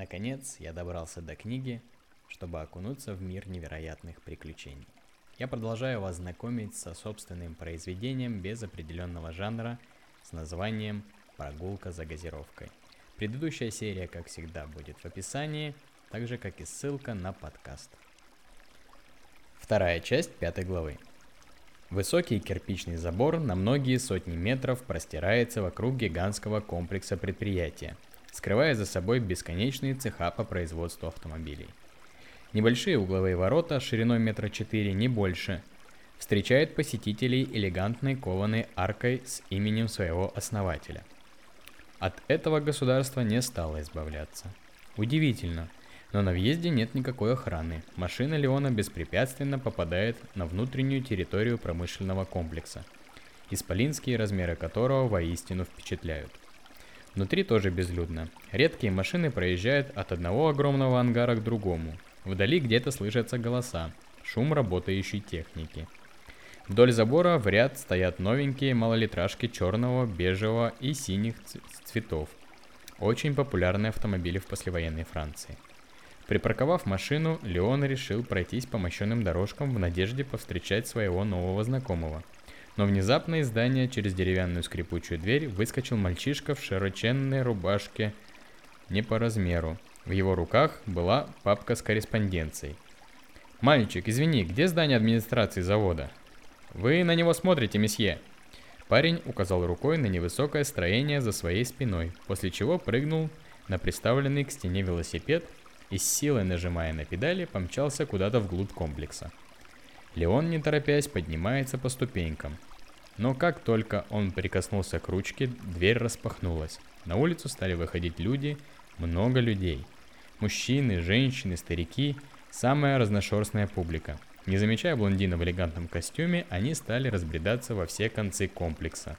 Наконец, я добрался до книги, чтобы окунуться в мир невероятных приключений. Я продолжаю вас знакомить со собственным произведением без определенного жанра с названием «Прогулка за газировкой». Предыдущая серия, как всегда, будет в описании, так же, как и ссылка на подкаст. Вторая часть пятой главы. Высокий кирпичный забор на многие сотни метров простирается вокруг гигантского комплекса предприятия, скрывая за собой бесконечные цеха по производству автомобилей. Небольшие угловые ворота шириной метра четыре, не больше, встречают посетителей элегантной кованой аркой с именем своего основателя. От этого государство не стало избавляться. Удивительно – но на въезде нет никакой охраны. Машина Леона беспрепятственно попадает на внутреннюю территорию промышленного комплекса, исполинские размеры которого воистину впечатляют. Внутри тоже безлюдно. Редкие машины проезжают от одного огромного ангара к другому. Вдали где-то слышатся голоса, шум работающей техники. Вдоль забора в ряд стоят новенькие малолитражки черного, бежевого и синих цветов. Очень популярные автомобили в послевоенной Франции. Припарковав машину, Леон решил пройтись по мощенным дорожкам в надежде повстречать своего нового знакомого. Но внезапно из здания через деревянную скрипучую дверь выскочил мальчишка в широченной рубашке не по размеру. В его руках была папка с корреспонденцией. «Мальчик, извини, где здание администрации завода?» «Вы на него смотрите, месье!» Парень указал рукой на невысокое строение за своей спиной, после чего прыгнул на приставленный к стене велосипед и с силой нажимая на педали, помчался куда-то вглубь комплекса. Леон, не торопясь, поднимается по ступенькам. Но как только он прикоснулся к ручке, дверь распахнулась. На улицу стали выходить люди, много людей. Мужчины, женщины, старики, самая разношерстная публика. Не замечая блондина в элегантном костюме, они стали разбредаться во все концы комплекса.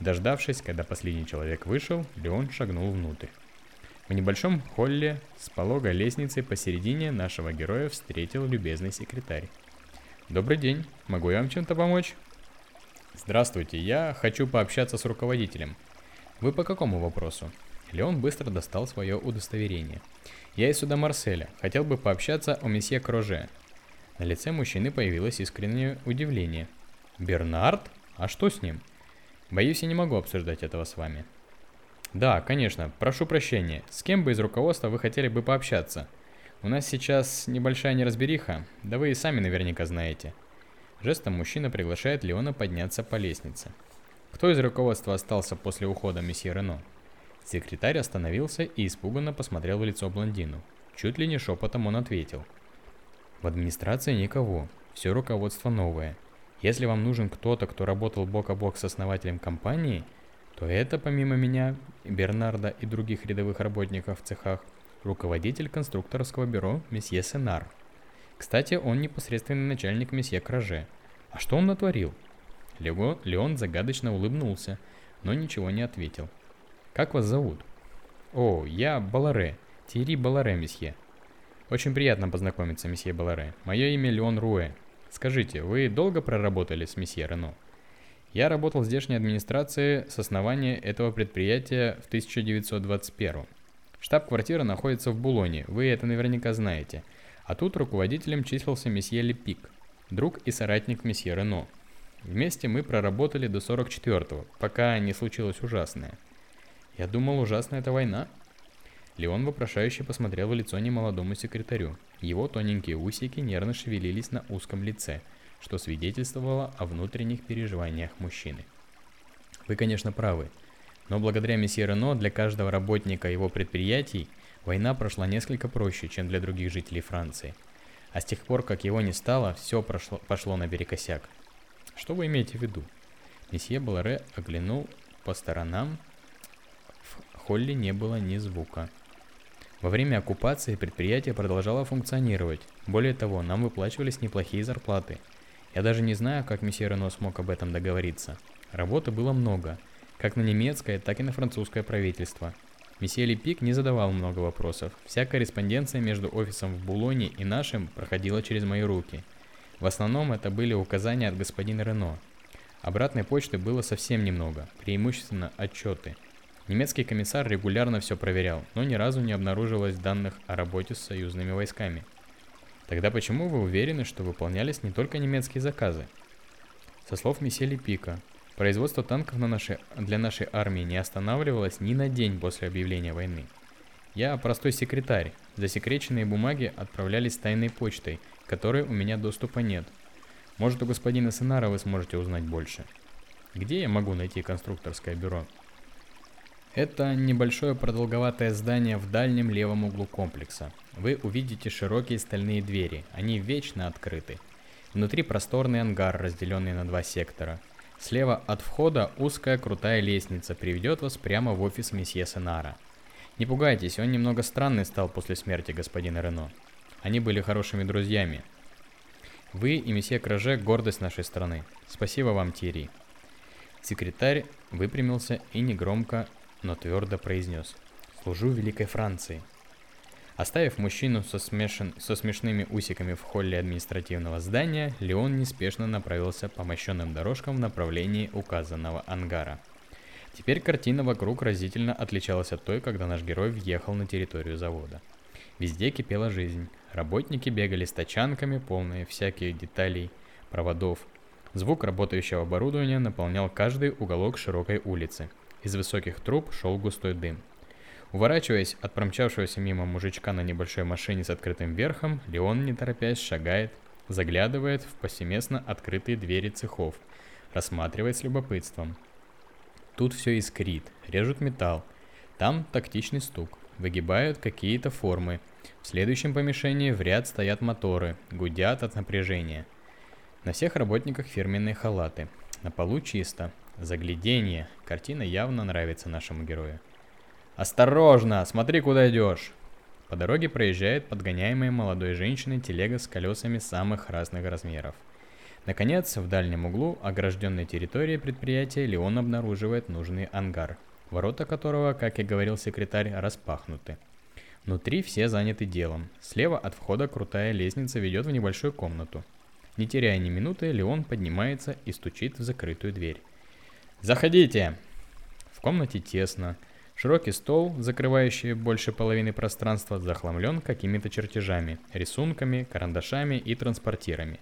Дождавшись, когда последний человек вышел, Леон шагнул внутрь. В небольшом холле с пологой лестницей посередине нашего героя встретил любезный секретарь. «Добрый день, могу я вам чем-то помочь?» «Здравствуйте, я хочу пообщаться с руководителем. Вы по какому вопросу?» Леон быстро достал свое удостоверение. «Я из суда Марселя. Хотел бы пообщаться о месье Кроже». На лице мужчины появилось искреннее удивление. «Бернард? А что с ним?» «Боюсь, я не могу обсуждать этого с вами. Да, конечно. Прошу прощения. С кем бы из руководства вы хотели бы пообщаться? У нас сейчас небольшая неразбериха, да вы и сами наверняка знаете. Жестом мужчина приглашает Леона подняться по лестнице. Кто из руководства остался после ухода месье Рено? Секретарь остановился и испуганно посмотрел в лицо блондину. Чуть ли не шепотом он ответил. В администрации никого, все руководство новое. Если вам нужен кто-то, кто работал бок о бок с основателем компании – то это, помимо меня, Бернарда и других рядовых работников в цехах, руководитель конструкторского бюро месье Сенар. Кстати, он непосредственный начальник месье Краже. А что он натворил? Лего, Леон загадочно улыбнулся, но ничего не ответил. «Как вас зовут?» «О, я Баларе, Тири Баларе, месье». «Очень приятно познакомиться, месье Баларе. Мое имя Леон Руэ. Скажите, вы долго проработали с месье Рено?» Я работал в здешней администрации с основания этого предприятия в 1921. Штаб-квартира находится в Булоне, вы это наверняка знаете. А тут руководителем числился месье Лепик, друг и соратник месье Рено. Вместе мы проработали до 44-го, пока не случилось ужасное. Я думал, ужасная это война. Леон вопрошающе посмотрел в лицо немолодому секретарю. Его тоненькие усики нервно шевелились на узком лице – что свидетельствовало о внутренних переживаниях мужчины. Вы, конечно, правы, но благодаря месье Рено для каждого работника его предприятий война прошла несколько проще, чем для других жителей Франции. А с тех пор, как его не стало, все прошло, пошло наперекосяк. Что вы имеете в виду? Месье Баларе оглянул по сторонам. В холле не было ни звука. Во время оккупации предприятие продолжало функционировать. Более того, нам выплачивались неплохие зарплаты – я даже не знаю, как месье Рено смог об этом договориться. Работы было много, как на немецкое, так и на французское правительство. Месье Лепик не задавал много вопросов. Вся корреспонденция между офисом в Булоне и нашим проходила через мои руки. В основном это были указания от господина Рено. Обратной почты было совсем немного, преимущественно отчеты. Немецкий комиссар регулярно все проверял, но ни разу не обнаружилось данных о работе с союзными войсками. Тогда почему вы уверены, что выполнялись не только немецкие заказы? Со слов Месели Пика, производство танков на нашей, для нашей армии не останавливалось ни на день после объявления войны. Я простой секретарь. Засекреченные бумаги отправлялись тайной почтой, которой у меня доступа нет. Может, у господина Сенара вы сможете узнать больше. Где я могу найти конструкторское бюро? Это небольшое продолговатое здание в дальнем левом углу комплекса. Вы увидите широкие стальные двери, они вечно открыты. Внутри просторный ангар, разделенный на два сектора. Слева от входа узкая крутая лестница приведет вас прямо в офис месье Сенара. Не пугайтесь, он немного странный стал после смерти господина Рено. Они были хорошими друзьями. Вы и месье Краже – гордость нашей страны. Спасибо вам, Тири. Секретарь выпрямился и негромко, но твердо произнес. Служу Великой Франции. Оставив мужчину со, смешан... со смешными усиками в холле административного здания, Леон неспешно направился по мощенным дорожкам в направлении указанного ангара. Теперь картина вокруг разительно отличалась от той, когда наш герой въехал на территорию завода. Везде кипела жизнь. Работники бегали с тачанками, полные всяких деталей, проводов. Звук работающего оборудования наполнял каждый уголок широкой улицы. Из высоких труб шел густой дым. Уворачиваясь от промчавшегося мимо мужичка на небольшой машине с открытым верхом, Леон, не торопясь, шагает, заглядывает в повсеместно открытые двери цехов, рассматривает с любопытством. Тут все искрит, режут металл. Там тактичный стук, выгибают какие-то формы. В следующем помещении в ряд стоят моторы, гудят от напряжения. На всех работниках фирменные халаты. На полу чисто. Загляденье. Картина явно нравится нашему герою. «Осторожно! Смотри, куда идешь!» По дороге проезжает подгоняемая молодой женщиной телега с колесами самых разных размеров. Наконец, в дальнем углу огражденной территории предприятия Леон обнаруживает нужный ангар, ворота которого, как и говорил секретарь, распахнуты. Внутри все заняты делом. Слева от входа крутая лестница ведет в небольшую комнату. Не теряя ни минуты, Леон поднимается и стучит в закрытую дверь. «Заходите!» В комнате тесно. Широкий стол, закрывающий больше половины пространства, захламлен какими-то чертежами, рисунками, карандашами и транспортирами.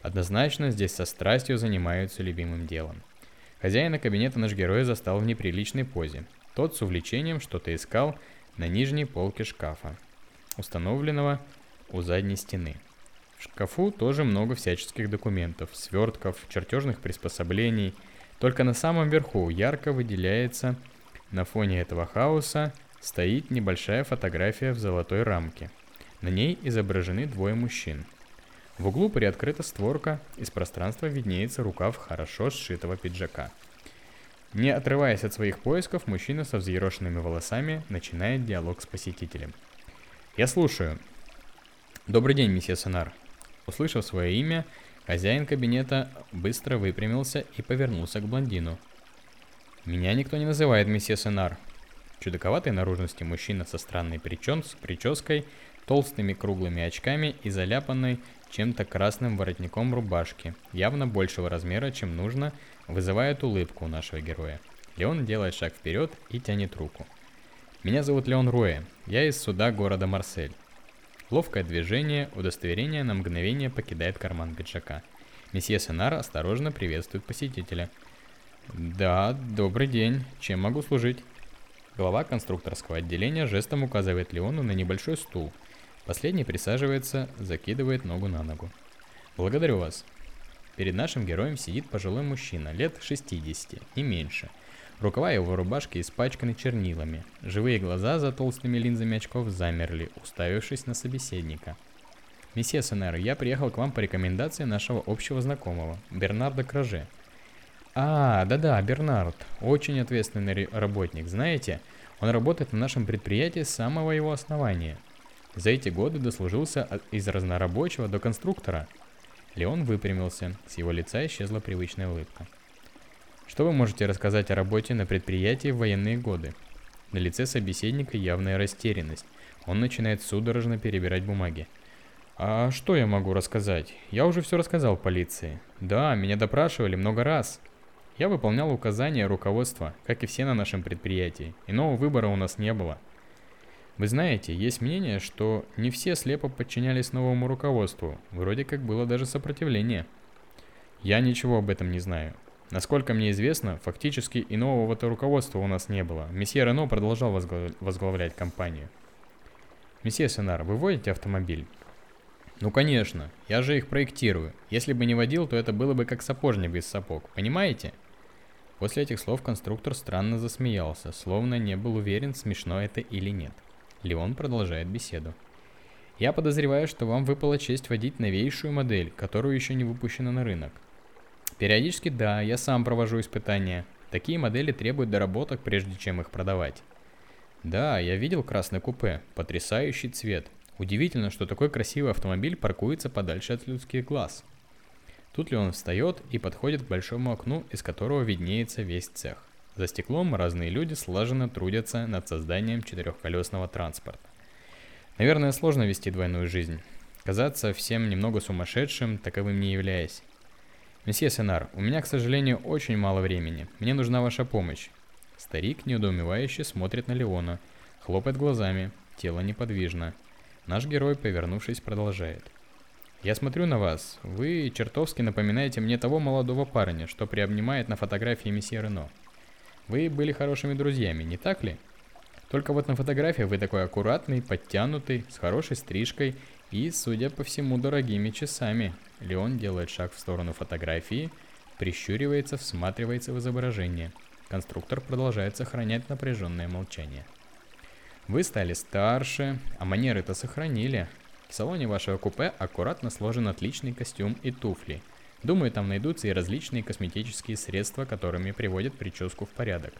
Однозначно здесь со страстью занимаются любимым делом. Хозяина кабинета наш герой застал в неприличной позе. Тот с увлечением что-то искал на нижней полке шкафа, установленного у задней стены. В шкафу тоже много всяческих документов, свертков, чертежных приспособлений. Только на самом верху ярко выделяется на фоне этого хаоса стоит небольшая фотография в золотой рамке. На ней изображены двое мужчин. В углу приоткрыта створка, из пространства виднеется рукав хорошо сшитого пиджака. Не отрываясь от своих поисков, мужчина со взъерошенными волосами начинает диалог с посетителем. «Я слушаю». «Добрый день, месье Сонар». Услышав свое имя, хозяин кабинета быстро выпрямился и повернулся к блондину – меня никто не называет месье Сенар. Чудаковатой наружности мужчина со странной причем, с прической, толстыми круглыми очками и заляпанной чем-то красным воротником рубашки, явно большего размера, чем нужно, вызывает улыбку у нашего героя. Леон делает шаг вперед и тянет руку. Меня зовут Леон Руэ, я из суда города Марсель. Ловкое движение, удостоверение на мгновение покидает карман пиджака. Месье Сенар осторожно приветствует посетителя – да, добрый день. Чем могу служить? Глава конструкторского отделения жестом указывает Леону на небольшой стул. Последний присаживается, закидывает ногу на ногу. Благодарю вас. Перед нашим героем сидит пожилой мужчина, лет 60, не меньше. Рукава его рубашки испачканы чернилами. Живые глаза за толстыми линзами очков замерли, уставившись на собеседника. «Месье Сенер, я приехал к вам по рекомендации нашего общего знакомого, Бернарда Краже», а, да-да, Бернард. Очень ответственный работник. Знаете, он работает на нашем предприятии с самого его основания. За эти годы дослужился из разнорабочего до конструктора. Леон выпрямился, с его лица исчезла привычная улыбка. Что вы можете рассказать о работе на предприятии в военные годы? На лице собеседника явная растерянность. Он начинает судорожно перебирать бумаги. А что я могу рассказать? Я уже все рассказал полиции. Да, меня допрашивали много раз. Я выполнял указания руководства, как и все на нашем предприятии. Иного выбора у нас не было. Вы знаете, есть мнение, что не все слепо подчинялись новому руководству. Вроде как было даже сопротивление. Я ничего об этом не знаю. Насколько мне известно, фактически и нового-то руководства у нас не было. Месье Рено продолжал возглав... возглавлять компанию. Месье Сенар, вы водите автомобиль? Ну конечно, я же их проектирую. Если бы не водил, то это было бы как сапожник без сапог, понимаете? После этих слов конструктор странно засмеялся, словно не был уверен, смешно это или нет. Леон продолжает беседу. Я подозреваю, что вам выпала честь водить новейшую модель, которую еще не выпущена на рынок. Периодически да, я сам провожу испытания. Такие модели требуют доработок, прежде чем их продавать. Да, я видел красный купе, потрясающий цвет. Удивительно, что такой красивый автомобиль паркуется подальше от людских глаз. Тут ли он встает и подходит к большому окну, из которого виднеется весь цех. За стеклом разные люди слаженно трудятся над созданием четырехколесного транспорта. Наверное, сложно вести двойную жизнь. Казаться всем немного сумасшедшим, таковым не являясь. «Месье Сенар, у меня, к сожалению, очень мало времени. Мне нужна ваша помощь». Старик недоумевающе смотрит на Леона, хлопает глазами, тело неподвижно. Наш герой, повернувшись, продолжает. «Я смотрю на вас. Вы чертовски напоминаете мне того молодого парня, что приобнимает на фотографии месье Рено. Вы были хорошими друзьями, не так ли? Только вот на фотографии вы такой аккуратный, подтянутый, с хорошей стрижкой и, судя по всему, дорогими часами. Леон делает шаг в сторону фотографии, прищуривается, всматривается в изображение. Конструктор продолжает сохранять напряженное молчание. Вы стали старше, а манеры-то сохранили. В салоне вашего купе аккуратно сложен отличный костюм и туфли – Думаю, там найдутся и различные косметические средства, которыми приводят прическу в порядок,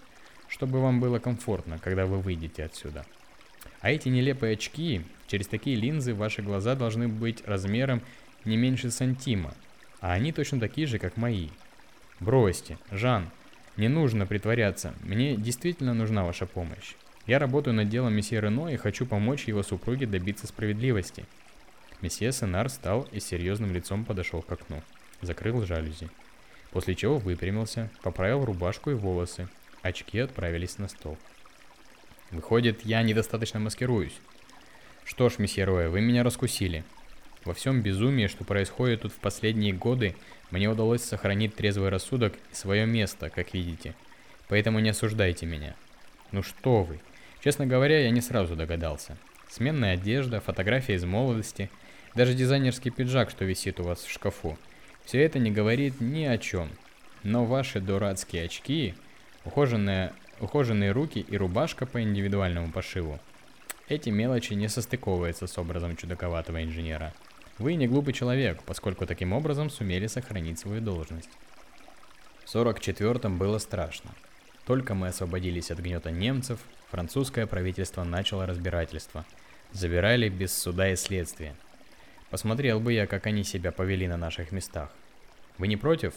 чтобы вам было комфортно, когда вы выйдете отсюда. А эти нелепые очки, через такие линзы ваши глаза должны быть размером не меньше сантима, а они точно такие же, как мои. Бросьте, Жан, не нужно притворяться, мне действительно нужна ваша помощь. Я работаю над делом месье Рено и хочу помочь его супруге добиться справедливости. Месье Сенар встал и серьезным лицом подошел к окну закрыл жалюзи. После чего выпрямился, поправил рубашку и волосы. Очки отправились на стол. Выходит, я недостаточно маскируюсь. Что ж, месье Роя, вы меня раскусили. Во всем безумии, что происходит тут в последние годы, мне удалось сохранить трезвый рассудок и свое место, как видите. Поэтому не осуждайте меня. Ну что вы. Честно говоря, я не сразу догадался. Сменная одежда, фотография из молодости, даже дизайнерский пиджак, что висит у вас в шкафу – все это не говорит ни о чем. Но ваши дурацкие очки, ухоженные, ухоженные руки и рубашка по индивидуальному пошиву. Эти мелочи не состыковываются с образом чудаковатого инженера. Вы не глупый человек, поскольку таким образом сумели сохранить свою должность. В 44-м было страшно. Только мы освободились от гнета немцев, французское правительство начало разбирательство. Забирали без суда и следствия. Посмотрел бы я, как они себя повели на наших местах. Вы не против?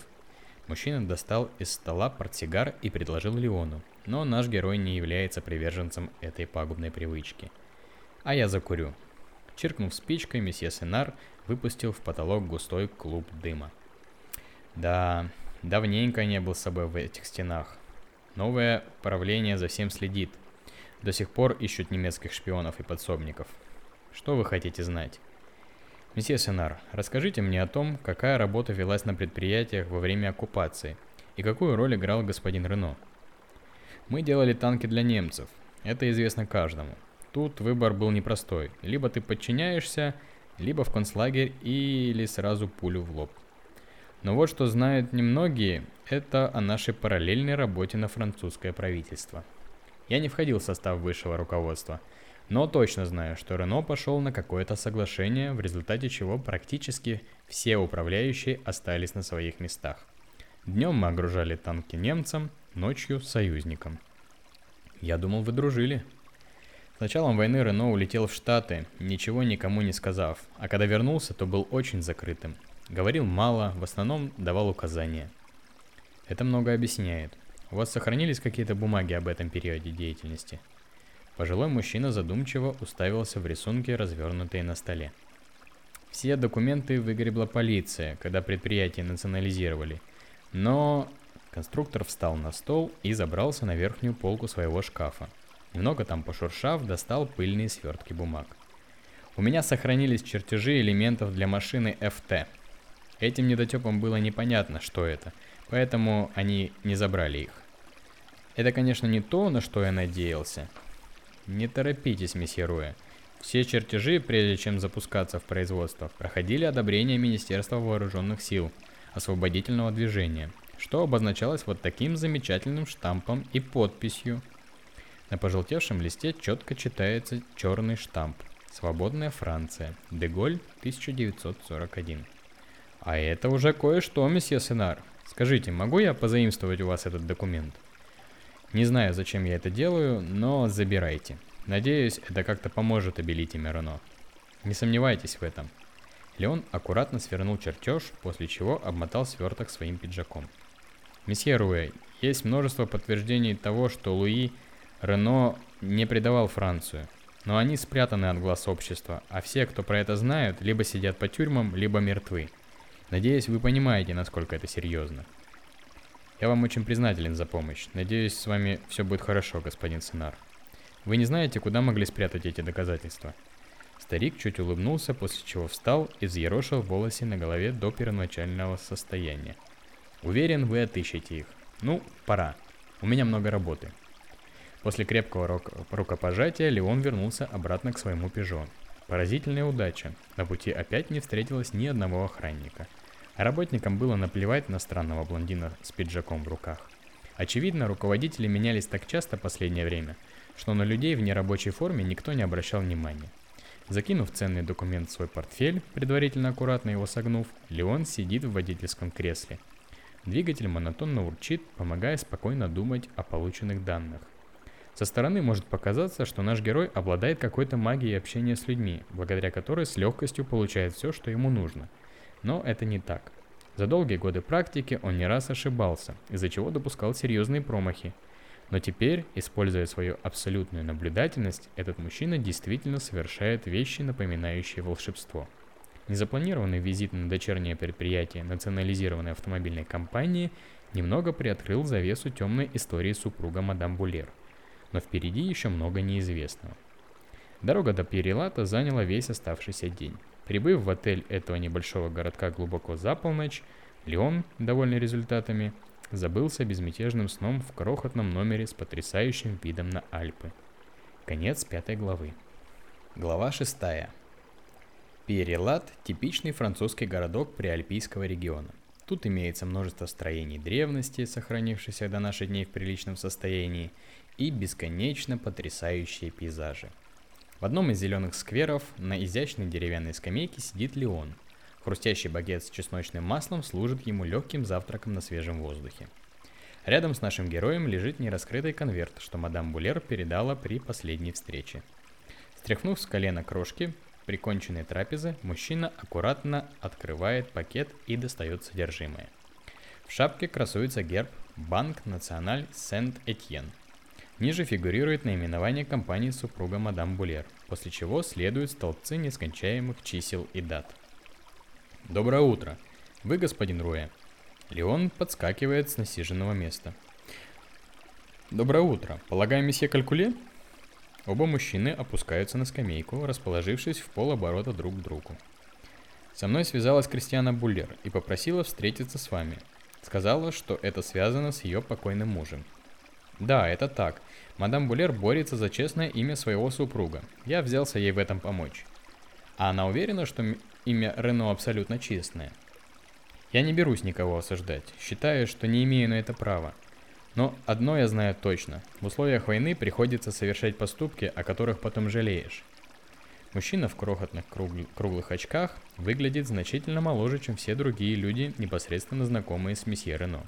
Мужчина достал из стола портсигар и предложил Леону, но наш герой не является приверженцем этой пагубной привычки. А я закурю. Чиркнув спичкой, месье Сенар выпустил в потолок густой клуб дыма. Да, давненько не был с собой в этих стенах. Новое правление за всем следит. До сих пор ищут немецких шпионов и подсобников. Что вы хотите знать? Месье Сенар, расскажите мне о том, какая работа велась на предприятиях во время оккупации и какую роль играл господин Рено. Мы делали танки для немцев, это известно каждому. Тут выбор был непростой, либо ты подчиняешься, либо в концлагерь или сразу пулю в лоб. Но вот что знают немногие, это о нашей параллельной работе на французское правительство. Я не входил в состав высшего руководства – но точно знаю, что Рено пошел на какое-то соглашение, в результате чего практически все управляющие остались на своих местах. Днем мы огружали танки немцам, ночью союзникам. Я думал, вы дружили. С началом войны Рено улетел в Штаты, ничего никому не сказав, а когда вернулся, то был очень закрытым. Говорил мало, в основном давал указания. Это много объясняет. У вас сохранились какие-то бумаги об этом периоде деятельности? Пожилой мужчина задумчиво уставился в рисунки, развернутые на столе. Все документы выгребла полиция, когда предприятие национализировали. Но Конструктор встал на стол и забрался на верхнюю полку своего шкафа. Немного там пошуршав, достал пыльные свертки бумаг. У меня сохранились чертежи элементов для машины FT. Этим недотепам было непонятно, что это, поэтому они не забрали их. Это, конечно, не то, на что я надеялся. Не торопитесь, месье Руэ. Все чертежи, прежде чем запускаться в производство, проходили одобрение Министерства Вооруженных Сил освободительного движения, что обозначалось вот таким замечательным штампом и подписью. На пожелтевшем листе четко читается черный штамп «Свободная Франция. Деголь, 1941». А это уже кое-что, месье Сенар. Скажите, могу я позаимствовать у вас этот документ? Не знаю, зачем я это делаю, но забирайте. Надеюсь, это как-то поможет обелить имя Рено. Не сомневайтесь в этом. Леон аккуратно свернул чертеж, после чего обмотал сверток своим пиджаком. Месье Руэ, есть множество подтверждений того, что Луи Рено не предавал Францию. Но они спрятаны от глаз общества, а все, кто про это знают, либо сидят по тюрьмам, либо мертвы. Надеюсь, вы понимаете, насколько это серьезно. Я вам очень признателен за помощь. Надеюсь, с вами все будет хорошо, господин Сенар. Вы не знаете, куда могли спрятать эти доказательства?» Старик чуть улыбнулся, после чего встал и взъерошил волосы на голове до первоначального состояния. «Уверен, вы отыщете их. Ну, пора. У меня много работы». После крепкого рук- рукопожатия Леон вернулся обратно к своему «Пежо». Поразительная удача. На пути опять не встретилось ни одного охранника. Работникам было наплевать на странного блондина с пиджаком в руках. Очевидно, руководители менялись так часто последнее время – что на людей в нерабочей форме никто не обращал внимания. Закинув ценный документ в свой портфель, предварительно аккуратно его согнув, Леон сидит в водительском кресле. Двигатель монотонно урчит, помогая спокойно думать о полученных данных. Со стороны может показаться, что наш герой обладает какой-то магией общения с людьми, благодаря которой с легкостью получает все, что ему нужно. Но это не так. За долгие годы практики он не раз ошибался, из-за чего допускал серьезные промахи, но теперь, используя свою абсолютную наблюдательность, этот мужчина действительно совершает вещи, напоминающие волшебство. Незапланированный визит на дочернее предприятие национализированной автомобильной компании немного приоткрыл завесу темной истории супруга мадам Булер. Но впереди еще много неизвестного. Дорога до Перелата заняла весь оставшийся день. Прибыв в отель этого небольшого городка глубоко за полночь, Леон, довольный результатами, забылся безмятежным сном в крохотном номере с потрясающим видом на Альпы. Конец пятой главы. Глава шестая. Перелат – типичный французский городок приальпийского региона. Тут имеется множество строений древности, сохранившихся до наших дней в приличном состоянии, и бесконечно потрясающие пейзажи. В одном из зеленых скверов на изящной деревянной скамейке сидит Леон – Хрустящий багет с чесночным маслом служит ему легким завтраком на свежем воздухе. Рядом с нашим героем лежит нераскрытый конверт, что мадам Булер передала при последней встрече. Стряхнув с колена крошки, приконченной трапезы, мужчина аккуратно открывает пакет и достает содержимое. В шапке красуется герб Банк Националь Сент-Этьен. Ниже фигурирует наименование компании супруга мадам Булер, после чего следуют столбцы нескончаемых чисел и дат – Доброе утро. Вы господин Руэ. Леон подскакивает с насиженного места. Доброе утро. Полагаю, месье Калькуле? Оба мужчины опускаются на скамейку, расположившись в полоборота друг к другу. Со мной связалась Кристиана Буллер и попросила встретиться с вами. Сказала, что это связано с ее покойным мужем. Да, это так. Мадам Буллер борется за честное имя своего супруга. Я взялся ей в этом помочь. А она уверена, что имя Рено абсолютно честное. Я не берусь никого осуждать, считаю, что не имею на это права. Но одно я знаю точно. В условиях войны приходится совершать поступки, о которых потом жалеешь. Мужчина в крохотных кругл- круглых очках выглядит значительно моложе, чем все другие люди, непосредственно знакомые с месье Рено.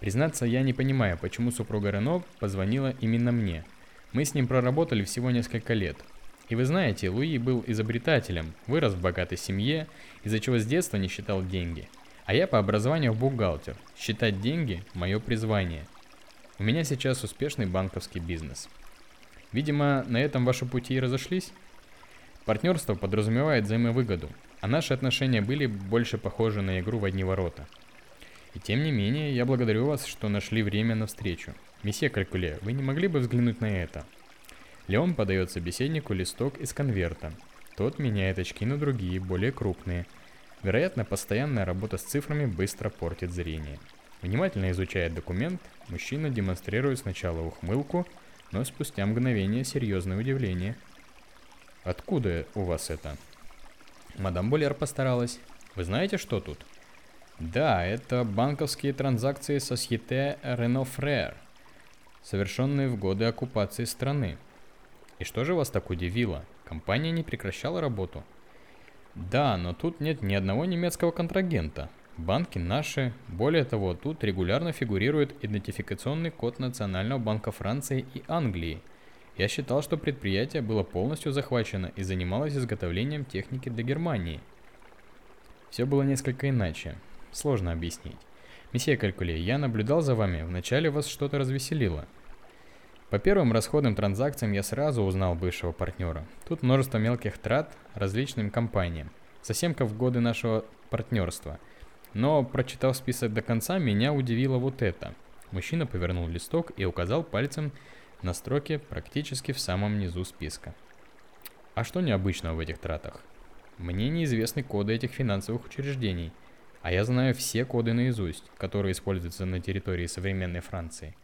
Признаться, я не понимаю, почему супруга Рено позвонила именно мне. Мы с ним проработали всего несколько лет, и вы знаете, Луи был изобретателем, вырос в богатой семье, из-за чего с детства не считал деньги. А я по образованию бухгалтер. Считать деньги – мое призвание. У меня сейчас успешный банковский бизнес. Видимо, на этом ваши пути и разошлись? Партнерство подразумевает взаимовыгоду, а наши отношения были больше похожи на игру в одни ворота. И тем не менее, я благодарю вас, что нашли время на встречу. Месье Калькуле, вы не могли бы взглянуть на это? Леон подает собеседнику листок из конверта. Тот меняет очки на другие, более крупные. Вероятно, постоянная работа с цифрами быстро портит зрение. Внимательно изучая документ, мужчина демонстрирует сначала ухмылку, но спустя мгновение серьезное удивление. «Откуда у вас это?» Мадам Болер постаралась. «Вы знаете, что тут?» «Да, это банковские транзакции Societe Renault Frère, совершенные в годы оккупации страны. И что же вас так удивило? Компания не прекращала работу?» «Да, но тут нет ни одного немецкого контрагента. Банки наши. Более того, тут регулярно фигурирует идентификационный код Национального банка Франции и Англии. Я считал, что предприятие было полностью захвачено и занималось изготовлением техники для Германии. Все было несколько иначе. Сложно объяснить. Месье Калькуле, я наблюдал за вами, вначале вас что-то развеселило. По первым расходным транзакциям я сразу узнал бывшего партнера. Тут множество мелких трат различным компаниям. Совсем как в годы нашего партнерства – но, прочитав список до конца, меня удивило вот это. Мужчина повернул листок и указал пальцем на строки практически в самом низу списка. А что необычного в этих тратах? Мне неизвестны коды этих финансовых учреждений, а я знаю все коды наизусть, которые используются на территории современной Франции.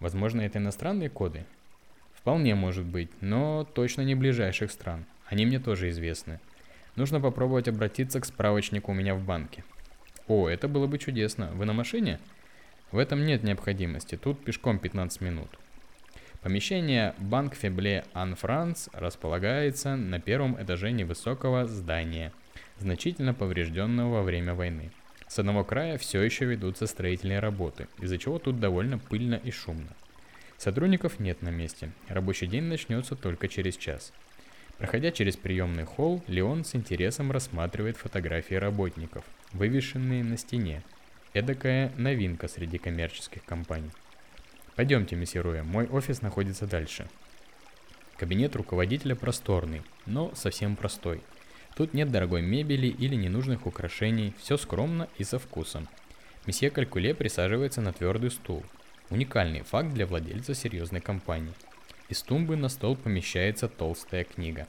Возможно, это иностранные коды? Вполне может быть, но точно не ближайших стран. Они мне тоже известны. Нужно попробовать обратиться к справочнику у меня в банке. О, это было бы чудесно. Вы на машине? В этом нет необходимости, тут пешком 15 минут. Помещение Банк Фебле Ан Франц располагается на первом этаже невысокого здания, значительно поврежденного во время войны. С одного края все еще ведутся строительные работы, из-за чего тут довольно пыльно и шумно. Сотрудников нет на месте, рабочий день начнется только через час. Проходя через приемный холл, Леон с интересом рассматривает фотографии работников, вывешенные на стене. Эдакая новинка среди коммерческих компаний. Пойдемте, месье Руя, мой офис находится дальше. Кабинет руководителя просторный, но совсем простой. Тут нет дорогой мебели или ненужных украшений, все скромно и со вкусом. Месье Калькуле присаживается на твердый стул. Уникальный факт для владельца серьезной компании – из тумбы на стол помещается толстая книга.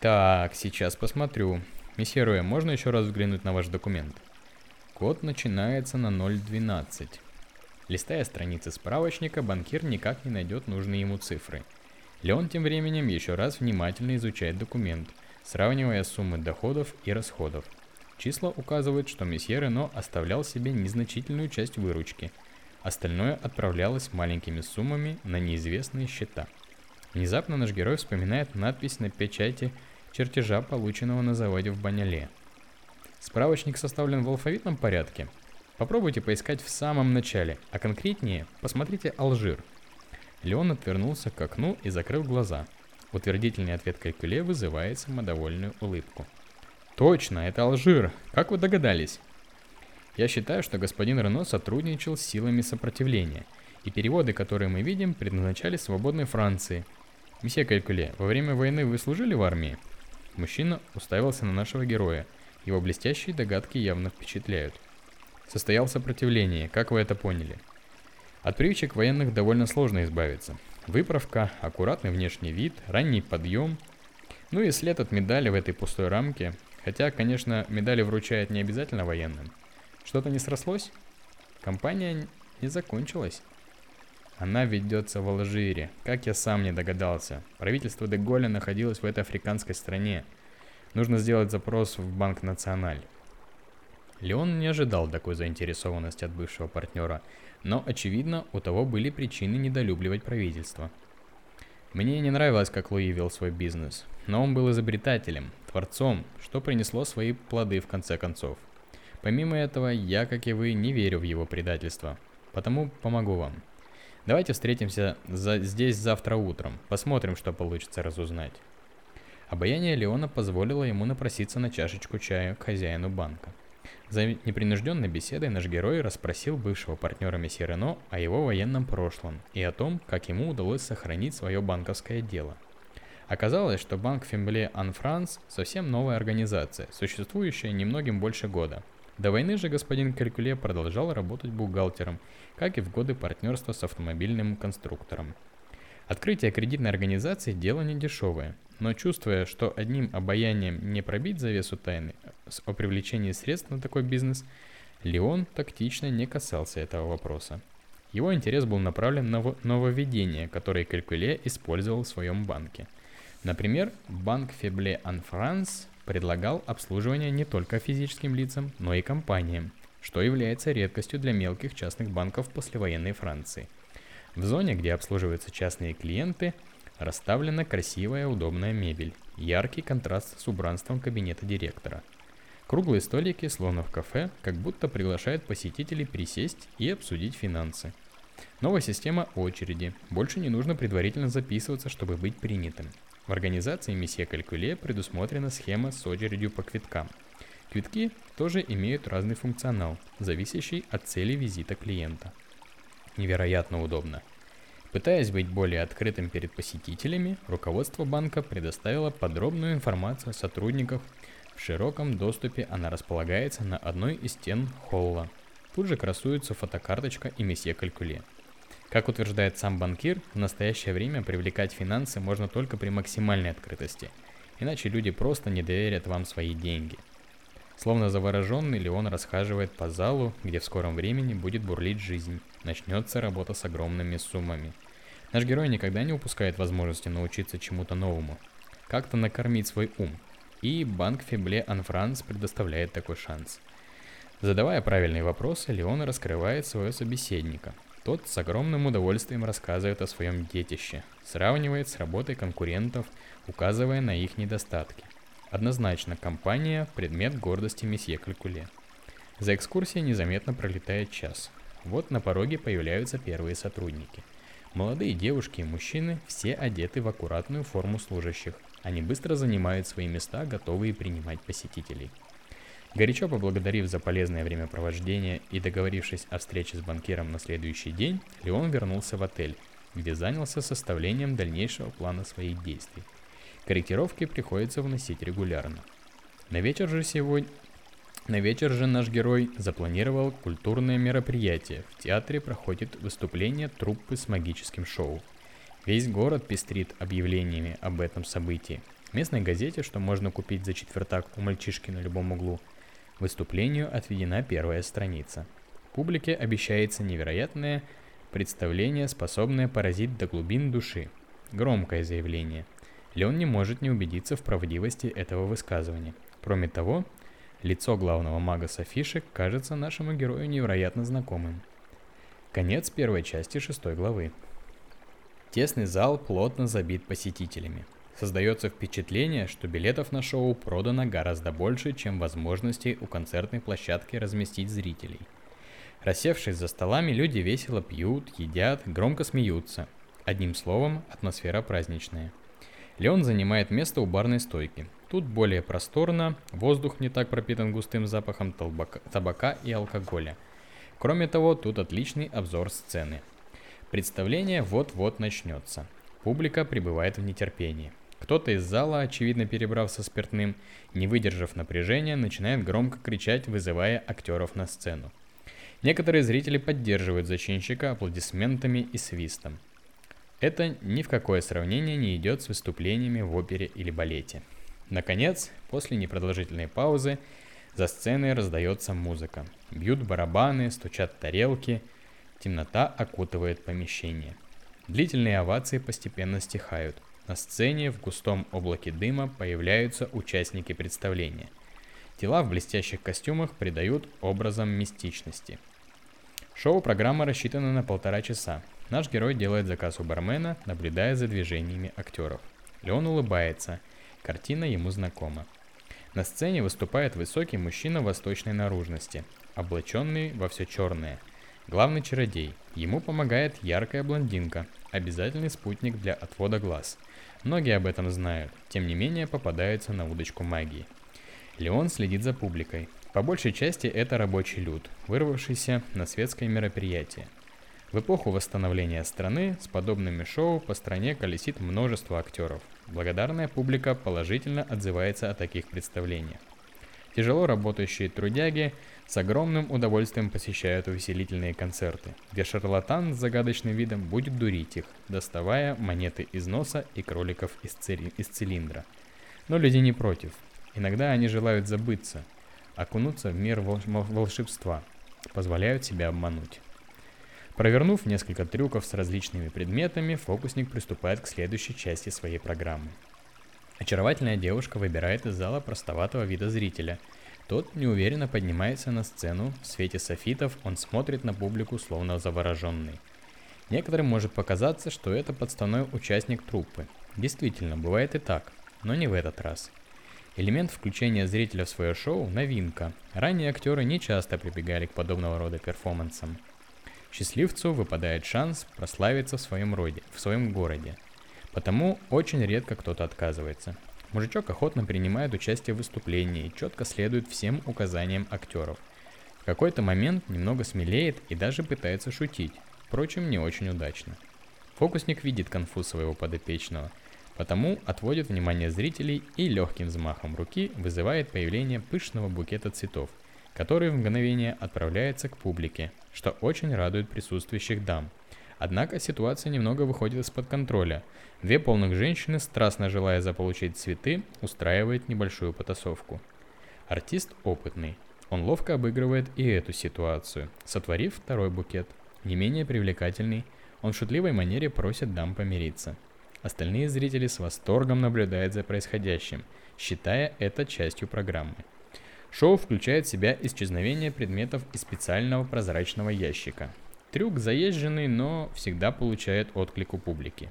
Так, сейчас посмотрю. Месье Роя, можно еще раз взглянуть на ваш документ? Код начинается на 0.12. Листая страницы справочника, банкир никак не найдет нужные ему цифры. Леон тем временем еще раз внимательно изучает документ, сравнивая суммы доходов и расходов. Числа указывают, что месье Рено оставлял себе незначительную часть выручки – Остальное отправлялось маленькими суммами на неизвестные счета. Внезапно наш герой вспоминает надпись на печати чертежа, полученного на заводе в Баняле. Справочник составлен в алфавитном порядке. Попробуйте поискать в самом начале, а конкретнее посмотрите Алжир. Леон отвернулся к окну и закрыл глаза. Утвердительный ответ Калькуле вызывает самодовольную улыбку. Точно, это Алжир. Как вы догадались? Я считаю, что господин Рено сотрудничал с силами сопротивления, и переводы, которые мы видим, предназначались свободной Франции. Месье Калькуле, во время войны вы служили в армии? Мужчина уставился на нашего героя. Его блестящие догадки явно впечатляют. Состоял сопротивление, как вы это поняли? От привычек военных довольно сложно избавиться. Выправка, аккуратный внешний вид, ранний подъем. Ну и след от медали в этой пустой рамке. Хотя, конечно, медали вручают не обязательно военным. Что-то не срослось? Компания не закончилась. Она ведется в Алжире, как я сам не догадался. Правительство Деголя находилось в этой африканской стране. Нужно сделать запрос в Банк Националь. Леон не ожидал такой заинтересованности от бывшего партнера, но, очевидно, у того были причины недолюбливать правительство. Мне не нравилось, как Луи вел свой бизнес, но он был изобретателем, творцом, что принесло свои плоды в конце концов – Помимо этого, я, как и вы, не верю в его предательство. Потому помогу вам. Давайте встретимся за, здесь завтра утром. Посмотрим, что получится разузнать. Обаяние Леона позволило ему напроситься на чашечку чая к хозяину банка. За непринужденной беседой наш герой расспросил бывшего партнера месье Рено о его военном прошлом и о том, как ему удалось сохранить свое банковское дело. Оказалось, что банк Фембле Ан Франс совсем новая организация, существующая немногим больше года – До войны же господин Калькуле продолжал работать бухгалтером, как и в годы партнерства с автомобильным конструктором. Открытие кредитной организации – дело не дешевое, но чувствуя, что одним обаянием не пробить завесу тайны о привлечении средств на такой бизнес, Леон тактично не касался этого вопроса. Его интерес был направлен на нововведения, которые Калькуле использовал в своем банке. Например, банк Фебле Ан Франс предлагал обслуживание не только физическим лицам, но и компаниям, что является редкостью для мелких частных банков послевоенной Франции. В зоне, где обслуживаются частные клиенты, расставлена красивая удобная мебель, яркий контраст с убранством кабинета директора. Круглые столики, словно в кафе, как будто приглашают посетителей присесть и обсудить финансы. Новая система очереди. Больше не нужно предварительно записываться, чтобы быть принятым. В организации месье Калькуле предусмотрена схема с очередью по квиткам. Квитки тоже имеют разный функционал, зависящий от цели визита клиента. Невероятно удобно. Пытаясь быть более открытым перед посетителями, руководство банка предоставило подробную информацию о сотрудниках. В широком доступе она располагается на одной из стен холла. Тут же красуется фотокарточка и месье Калькуле. Как утверждает сам банкир, в настоящее время привлекать финансы можно только при максимальной открытости, иначе люди просто не доверят вам свои деньги. Словно завороженный, Леон расхаживает по залу, где в скором времени будет бурлить жизнь, начнется работа с огромными суммами. Наш герой никогда не упускает возможности научиться чему-то новому, как-то накормить свой ум, и банк Фебле Анфранс предоставляет такой шанс. Задавая правильные вопросы, Леон раскрывает своего собеседника – тот с огромным удовольствием рассказывает о своем детище, сравнивает с работой конкурентов, указывая на их недостатки. Однозначно, компания – предмет гордости месье Калькуле. За экскурсией незаметно пролетает час. Вот на пороге появляются первые сотрудники. Молодые девушки и мужчины все одеты в аккуратную форму служащих. Они быстро занимают свои места, готовые принимать посетителей. Горячо поблагодарив за полезное времяпровождение и договорившись о встрече с банкиром на следующий день, Леон вернулся в отель, где занялся составлением дальнейшего плана своих действий. Корректировки приходится вносить регулярно. На вечер же сегодня... На вечер же наш герой запланировал культурное мероприятие. В театре проходит выступление труппы с магическим шоу. Весь город пестрит объявлениями об этом событии. В местной газете, что можно купить за четвертак у мальчишки на любом углу, Выступлению отведена первая страница. Публике обещается невероятное представление, способное поразить до глубин души. Громкое заявление. Леон не может не убедиться в правдивости этого высказывания. Кроме того, лицо главного мага с афиши кажется нашему герою невероятно знакомым. Конец первой части шестой главы. Тесный зал плотно забит посетителями. Создается впечатление, что билетов на шоу продано гораздо больше, чем возможностей у концертной площадки разместить зрителей. Рассевшись за столами, люди весело пьют, едят, громко смеются. Одним словом, атмосфера праздничная. Леон занимает место у барной стойки. Тут более просторно, воздух не так пропитан густым запахом табака, и алкоголя. Кроме того, тут отличный обзор сцены. Представление вот-вот начнется. Публика пребывает в нетерпении. Кто-то из зала, очевидно перебрав со спиртным, не выдержав напряжения, начинает громко кричать, вызывая актеров на сцену. Некоторые зрители поддерживают зачинщика аплодисментами и свистом. Это ни в какое сравнение не идет с выступлениями в опере или балете. Наконец, после непродолжительной паузы, за сценой раздается музыка. Бьют барабаны, стучат тарелки, темнота окутывает помещение. Длительные овации постепенно стихают – на сцене в густом облаке дыма появляются участники представления. Тела в блестящих костюмах придают образом мистичности. Шоу-программа рассчитана на полтора часа. Наш герой делает заказ у бармена, наблюдая за движениями актеров. Леон улыбается. Картина ему знакома. На сцене выступает высокий мужчина восточной наружности, облаченный во все черное. Главный чародей. Ему помогает яркая блондинка, обязательный спутник для отвода глаз – Многие об этом знают, тем не менее попадаются на удочку магии. Леон следит за публикой. По большей части это рабочий люд, вырвавшийся на светское мероприятие. В эпоху восстановления страны с подобными шоу по стране колесит множество актеров. Благодарная публика положительно отзывается о таких представлениях. Тяжело работающие трудяги с огромным удовольствием посещают увеселительные концерты, где шарлатан с загадочным видом будет дурить их, доставая монеты из носа и кроликов из, цили- из цилиндра. Но люди не против. Иногда они желают забыться, окунуться в мир волш- волшебства, позволяют себя обмануть. Провернув несколько трюков с различными предметами, фокусник приступает к следующей части своей программы. Очаровательная девушка выбирает из зала простоватого вида зрителя. Тот неуверенно поднимается на сцену, в свете софитов он смотрит на публику словно завороженный. Некоторым может показаться, что это подставной участник труппы. Действительно, бывает и так, но не в этот раз. Элемент включения зрителя в свое шоу – новинка. Ранее актеры не часто прибегали к подобного рода перформансам. Счастливцу выпадает шанс прославиться в своем роде, в своем городе. Потому очень редко кто-то отказывается. Мужичок охотно принимает участие в выступлении и четко следует всем указаниям актеров. В какой-то момент немного смелеет и даже пытается шутить, впрочем, не очень удачно. Фокусник видит конфуз своего подопечного, потому отводит внимание зрителей и легким взмахом руки вызывает появление пышного букета цветов, который в мгновение отправляется к публике, что очень радует присутствующих дам – Однако ситуация немного выходит из-под контроля. Две полных женщины, страстно желая заполучить цветы, устраивают небольшую потасовку. Артист опытный. Он ловко обыгрывает и эту ситуацию, сотворив второй букет. Не менее привлекательный, он в шутливой манере просит дам помириться. Остальные зрители с восторгом наблюдают за происходящим, считая это частью программы. Шоу включает в себя исчезновение предметов из специального прозрачного ящика, Трюк заезженный, но всегда получает отклик у публики.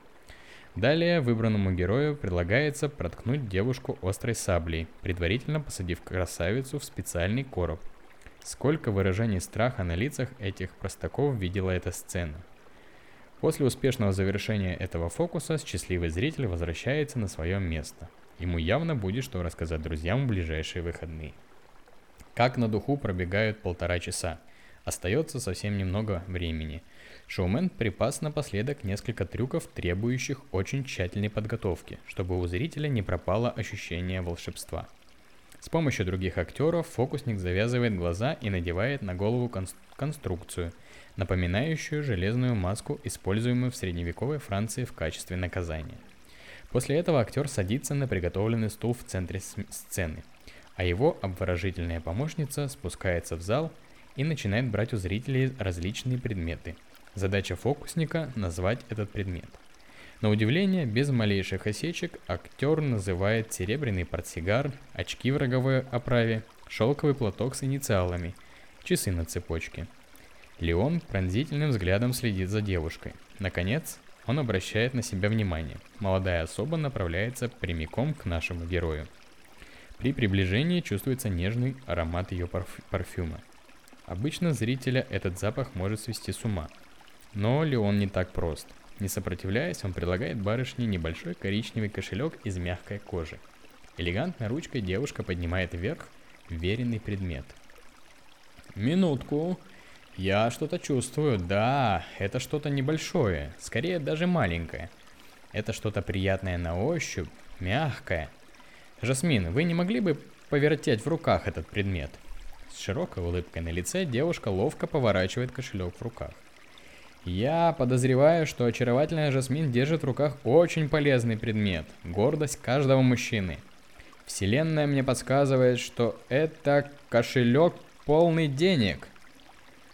Далее выбранному герою предлагается проткнуть девушку острой саблей, предварительно посадив красавицу в специальный короб. Сколько выражений страха на лицах этих простаков видела эта сцена. После успешного завершения этого фокуса счастливый зритель возвращается на свое место. Ему явно будет что рассказать друзьям в ближайшие выходные. Как на духу пробегают полтора часа – Остается совсем немного времени. Шоумен припас напоследок несколько трюков, требующих очень тщательной подготовки, чтобы у зрителя не пропало ощущение волшебства. С помощью других актеров фокусник завязывает глаза и надевает на голову конс- конструкцию, напоминающую железную маску, используемую в средневековой Франции в качестве наказания. После этого актер садится на приготовленный стул в центре сцены, а его обворожительная помощница спускается в зал и начинает брать у зрителей различные предметы. Задача фокусника – назвать этот предмет. На удивление, без малейших осечек, актер называет серебряный портсигар, очки в роговой оправе, шелковый платок с инициалами, часы на цепочке. Леон пронзительным взглядом следит за девушкой. Наконец, он обращает на себя внимание. Молодая особа направляется прямиком к нашему герою. При приближении чувствуется нежный аромат ее парф- парфюма – Обычно зрителя этот запах может свести с ума. Но Леон не так прост. Не сопротивляясь, он предлагает барышне небольшой коричневый кошелек из мягкой кожи. Элегантной ручкой девушка поднимает вверх веренный предмет. Минутку. Я что-то чувствую. Да, это что-то небольшое, скорее даже маленькое. Это что-то приятное на ощупь, мягкое. Жасмин, вы не могли бы повертеть в руках этот предмет? С широкой улыбкой на лице девушка ловко поворачивает кошелек в руках. Я подозреваю, что очаровательная Жасмин держит в руках очень полезный предмет, гордость каждого мужчины. Вселенная мне подсказывает, что это кошелек полный денег.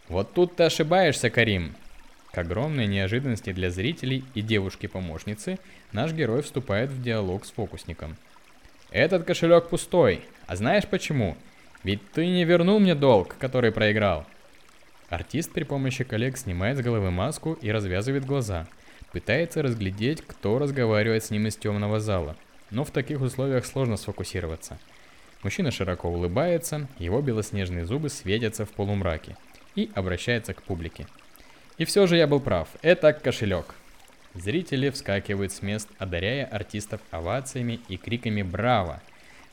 Вот тут ты ошибаешься, Карим. К огромной неожиданности для зрителей и девушки-помощницы наш герой вступает в диалог с фокусником. Этот кошелек пустой. А знаешь почему? Ведь ты не вернул мне долг, который проиграл. Артист при помощи коллег снимает с головы маску и развязывает глаза. Пытается разглядеть, кто разговаривает с ним из темного зала. Но в таких условиях сложно сфокусироваться. Мужчина широко улыбается, его белоснежные зубы светятся в полумраке и обращается к публике. И все же я был прав, это кошелек. Зрители вскакивают с мест, одаряя артистов овациями и криками «Браво!»,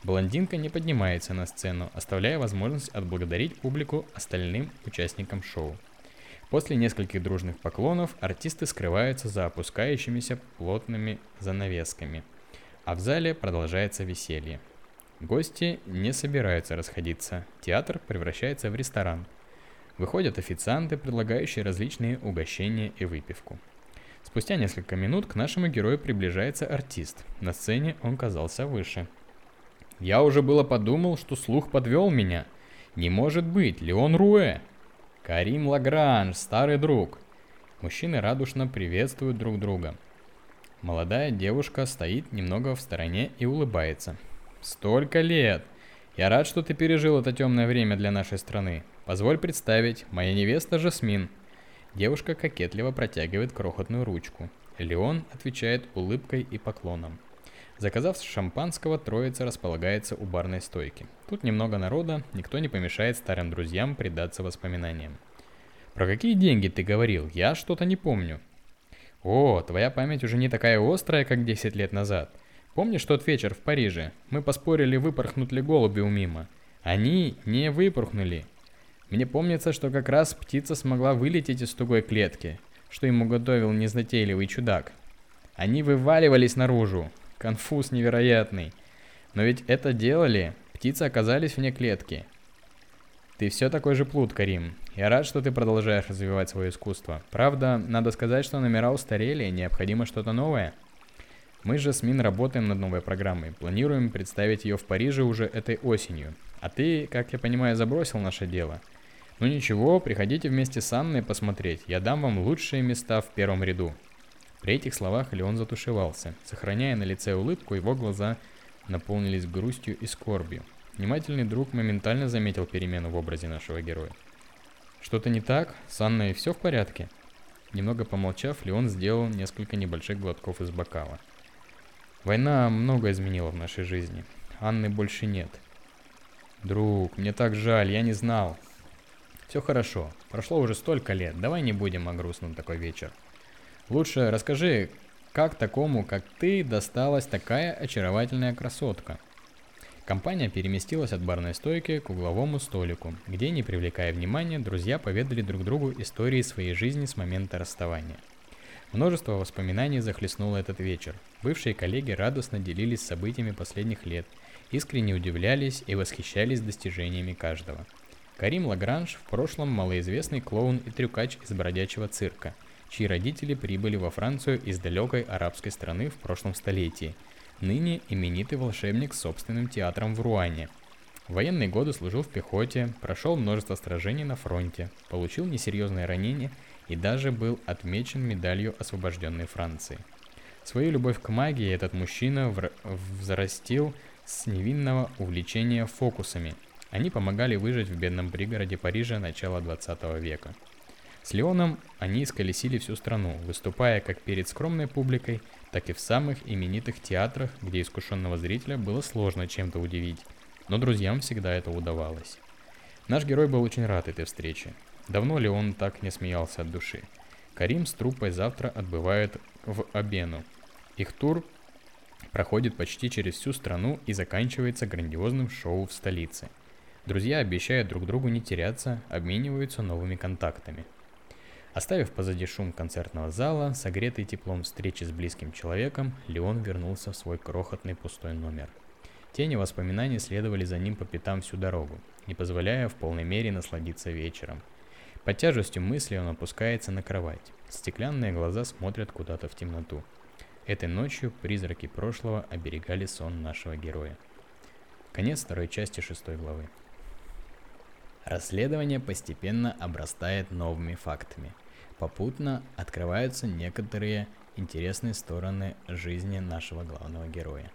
Блондинка не поднимается на сцену, оставляя возможность отблагодарить публику остальным участникам шоу. После нескольких дружных поклонов артисты скрываются за опускающимися плотными занавесками, а в зале продолжается веселье. Гости не собираются расходиться. Театр превращается в ресторан. Выходят официанты, предлагающие различные угощения и выпивку. Спустя несколько минут к нашему герою приближается артист. На сцене он казался выше. Я уже было подумал, что слух подвел меня. Не может быть, Леон Руэ. Карим Лагранж, старый друг. Мужчины радушно приветствуют друг друга. Молодая девушка стоит немного в стороне и улыбается. Столько лет! Я рад, что ты пережил это темное время для нашей страны. Позволь представить, моя невеста Жасмин. Девушка кокетливо протягивает крохотную ручку. Леон отвечает улыбкой и поклоном. Заказав шампанского, троица располагается у барной стойки. Тут немного народа, никто не помешает старым друзьям предаться воспоминаниям. «Про какие деньги ты говорил? Я что-то не помню». «О, твоя память уже не такая острая, как 10 лет назад. Помнишь тот вечер в Париже? Мы поспорили, выпорхнут ли голуби у мимо. Они не выпорхнули. Мне помнится, что как раз птица смогла вылететь из тугой клетки, что ему готовил незатейливый чудак. Они вываливались наружу. Конфуз невероятный. Но ведь это делали. Птицы оказались вне клетки. Ты все такой же плут, Карим. Я рад, что ты продолжаешь развивать свое искусство. Правда, надо сказать, что номера устарели, необходимо что-то новое. Мы же с Мин работаем над новой программой. Планируем представить ее в Париже уже этой осенью. А ты, как я понимаю, забросил наше дело. Ну ничего, приходите вместе с Анной посмотреть. Я дам вам лучшие места в первом ряду. При этих словах Леон затушевался. Сохраняя на лице улыбку, его глаза наполнились грустью и скорбью. Внимательный друг моментально заметил перемену в образе нашего героя. Что-то не так? С Анной все в порядке? Немного помолчав, Леон сделал несколько небольших глотков из бокала. Война много изменила в нашей жизни. Анны больше нет. Друг, мне так жаль, я не знал. Все хорошо. Прошло уже столько лет. Давай не будем о грустном такой вечер. Лучше расскажи, как такому, как ты, досталась такая очаровательная красотка? Компания переместилась от барной стойки к угловому столику, где, не привлекая внимания, друзья поведали друг другу истории своей жизни с момента расставания – Множество воспоминаний захлестнуло этот вечер. Бывшие коллеги радостно делились событиями последних лет, искренне удивлялись и восхищались достижениями каждого. Карим Лагранж в прошлом малоизвестный клоун и трюкач из бродячего цирка, чьи родители прибыли во Францию из далекой арабской страны в прошлом столетии. Ныне именитый волшебник с собственным театром в Руане. В военные годы служил в пехоте, прошел множество сражений на фронте, получил несерьезное ранение и даже был отмечен медалью освобожденной Франции. Свою любовь к магии этот мужчина взрастил с невинного увлечения фокусами. Они помогали выжить в бедном пригороде Парижа начала 20 века. С Леоном они исколесили всю страну, выступая как перед скромной публикой, так и в самых именитых театрах, где искушенного зрителя было сложно чем-то удивить, но друзьям всегда это удавалось. Наш герой был очень рад этой встрече. Давно ли он так не смеялся от души? Карим с труппой завтра отбывает в Абену. Их тур проходит почти через всю страну и заканчивается грандиозным шоу в столице. Друзья обещают друг другу не теряться, обмениваются новыми контактами. Оставив позади шум концертного зала, согретый теплом встречи с близким человеком, Леон вернулся в свой крохотный пустой номер. Тени воспоминаний следовали за ним по пятам всю дорогу, не позволяя в полной мере насладиться вечером – под тяжестью мысли он опускается на кровать. Стеклянные глаза смотрят куда-то в темноту. Этой ночью призраки прошлого оберегали сон нашего героя. Конец второй части шестой главы. Расследование постепенно обрастает новыми фактами. Попутно открываются некоторые интересные стороны жизни нашего главного героя.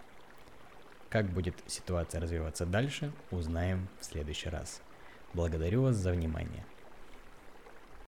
Как будет ситуация развиваться дальше, узнаем в следующий раз. Благодарю вас за внимание.